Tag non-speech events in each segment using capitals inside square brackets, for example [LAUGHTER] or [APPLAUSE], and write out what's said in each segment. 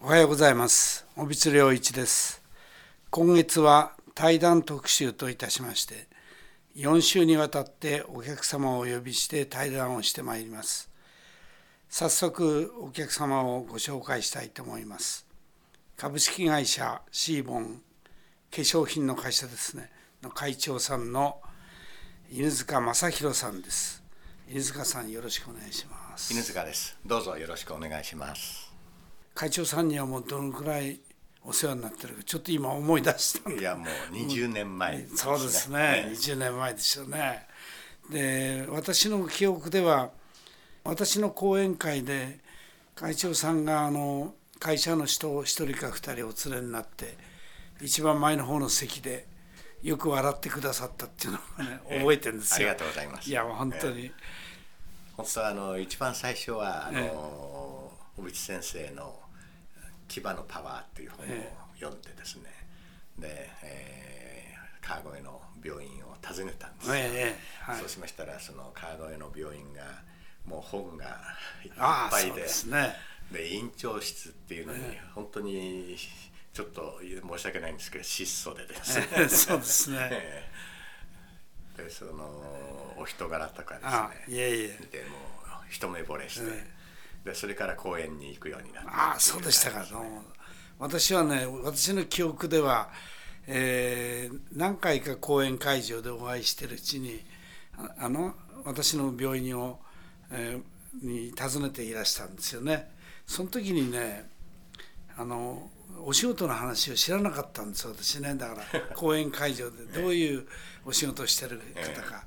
おはようございます。小光良一です。今月は対談特集といたしまして4週にわたってお客様をお呼びして対談をしてまいります。早速お客様をご紹介したいと思います。株式会社シーボン化粧品の会社ですね。の会長さんの犬塚正弘さんです。犬塚さんよろしくお願いします。犬塚です。どうぞよろしくお願いします。会長さんにはもうどのくらいお世話になってるかちょっと今思い出したいやもう20年前ね、そうですね。20年前ですよね。で私の記憶では私の講演会で会長さんがあの会社の人を1人か2人お連れになって一番前の方の席でよく笑ってくださったっていうのをね覚えてるんですよ、ありがとうございます。いや本当に、えー、本当はあの一番最初はあの、えー、小渕先生の「牙のパワー」っていう本を読んでですね、えー、で、えー、川越の病院を訪ねたんですよ、えーはい、そうしましたらその川越の病院がもう本がいっぱいでで、ね、で院長室っていうのに本当にちょっと申し訳ないんですけど質素でですね。そうですね。[LAUGHS] でそのお人柄とかですね。いえいえ。でも一目惚れして、でそれから公園に行くようになってああそうでしたか、ね、私はね私の記憶では、えー、何回か講演会場でお会いしてるうちにあの私の病院を、えー、に訪ねていらしたんですよね。その時にねあのお仕事の話を知らなかったんです私ね。だから [LAUGHS] 講演会場で。どういうお仕事をしてる方か。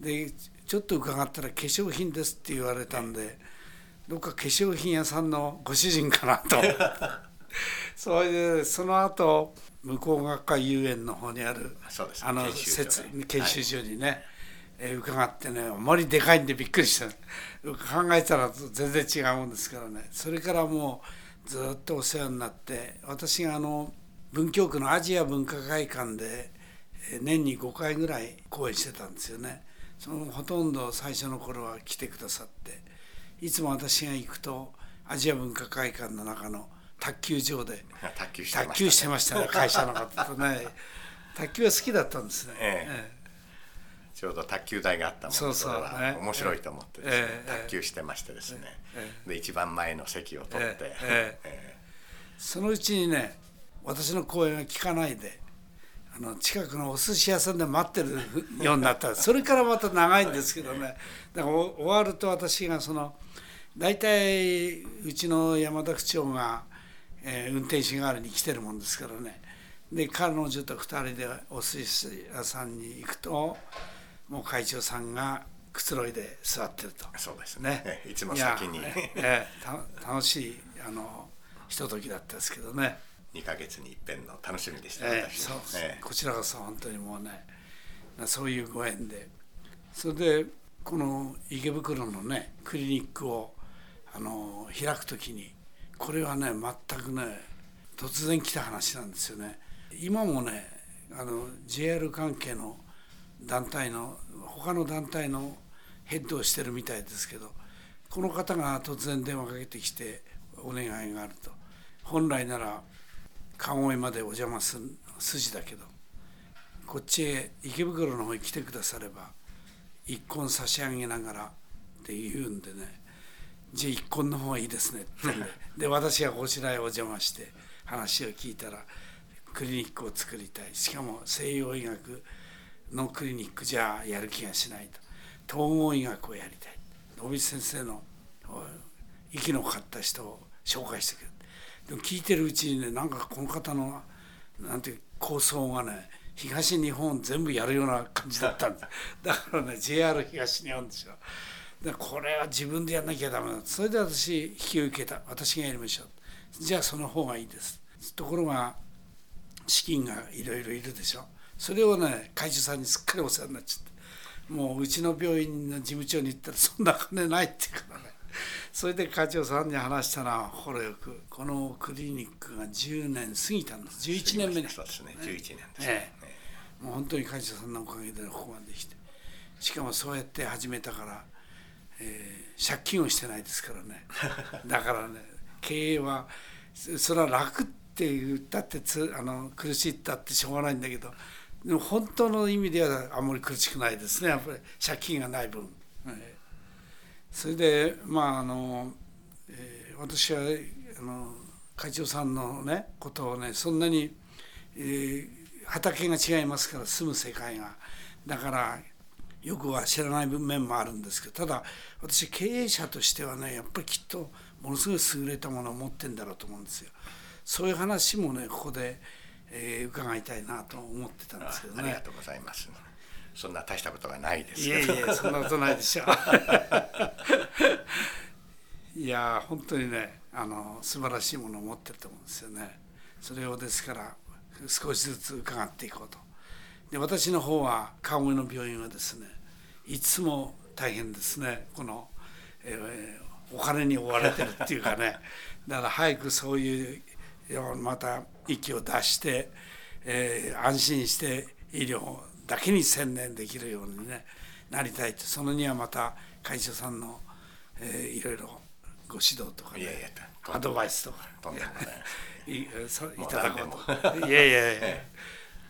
でちょっと伺ったら「化粧品です」って言われたんでどっか化粧品屋さんのご主人かなと。[LAUGHS] それでその後向こう学科遊園の方にあるあの研修所にね、はい。えー、伺ってねあまりでかいんでびっくりした。考えたら全然違うもんですからね。それからもうずっとお世話になって私があの文京区のアジア文化会館で年に5回ぐらい講演してたんですよね。そのほとんど最初の頃は来てくださっていつも私が行くとアジア文化会館の中の卓球場で [LAUGHS] 卓球してましたね。[LAUGHS] 会社の方とね。卓球は好きだったんですね、ええ。えちょうど卓球台があったものでそれは。面白いと思ってですね、卓球してましてですね、で一番前の席を取って、[LAUGHS] そのうちにね私の講演は聞かないであの近くのお寿司屋さんで待ってるようになった。[LAUGHS] それからまた長いんですけどね。だから終わると私がその大体うちの山田区長が、えー、運転手代わりに来てるもんですからね。で彼女と2人でお寿司屋さんに行くともう会長さんがくつろいで座ってると。そうですね。いつも先に。えー、[LAUGHS] 楽しいあのひとときだったですけどね2か月に一遍の楽しみでした、えー、そうえー、こちらこそ本当にもうねそういうご縁で。それでこの池袋のねクリニックをあの開く時にこれはね全くね突然来た話なんですよね。今もねあの JR 関係の団体の他の団体のヘッドをしてるみたいですけどこの方が突然電話かけてきてお願いがあると。本来なら川越までお邪魔する筋だけど。こっちへ池袋の方に来てくだされば一婚差し上げながらって言うんでね。じゃあ一婚の方がいいですねってんで。[LAUGHS] で私がこちらへお邪魔して話を聞いたらクリニックを作りたい。しかも西洋医学のクリニックじゃやる気がしないと。統合医学をやりたい。野口先生の息のかかった人を紹介してくれ。る聞いてるうちにねなんかこの方のなんて構想がね東日本全部やるような感じだったんだ。[LAUGHS] だからね JR 東日本ですよでこれは自分でやんなきゃダメだ。それで私引き受けた。私がやりましょう。じゃあその方がいいです。ところが資金がいろいろいるでしょ。それをね会社さんにすっかりお世話になっちゃってもううちの病院の事務長に言ったらそんな金ないって言うからねそれで会長さんに話したらほよくこのクリニックが10年過ぎたんです。11年目に。そうですね。11年ですね、ええ、もう本当に会長さんのおかげでここまで来て。しかもそうやって始めたから、えー、借金をしてないですからね。[LAUGHS] だからね経営はそれは楽って言ったってつあの苦しいったってしょうがないんだけどでも本当の意味ではあんまり苦しくないですね。やっぱり借金がない分。それでまああの、えー、私はあの会長さんのねことをねそんなに、えー、畑が違いますから住む世界がだからよくは知らない面もあるんですけどただ私経営者としてはねやっぱりきっとものすごい優れたものを持ってんだろうと思うんですよ。そういう話もねここで、えー、伺いたいなと思ってたんですけどね。ありがとうございます。そんな大したことがないですいやいやそんなことないでしょう。[LAUGHS] いや本当にねあの素晴らしいものを持ってると思うんですよね。それをですから少しずつ伺っていこうと。で私の方は川越の病院はですねいつも大変ですねこの、えー、お金に追われてるっていうかね [LAUGHS] だから早くそういうまた息を出して、えー、安心して医療をだけに専念できるように、ね、なりたいとそのにはまた会社さんの、えー、いろいろご指導とか、ね、いやいやアドバイスとかい。いただこうといやいやいや。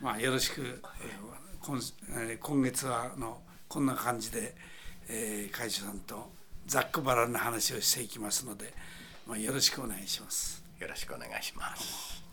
まあよろしく今今月はのこんな感じで、えー、会社さんとざっくばらんな話をしていきますので、まあ、よろしくお願いします。よろしくお願いします。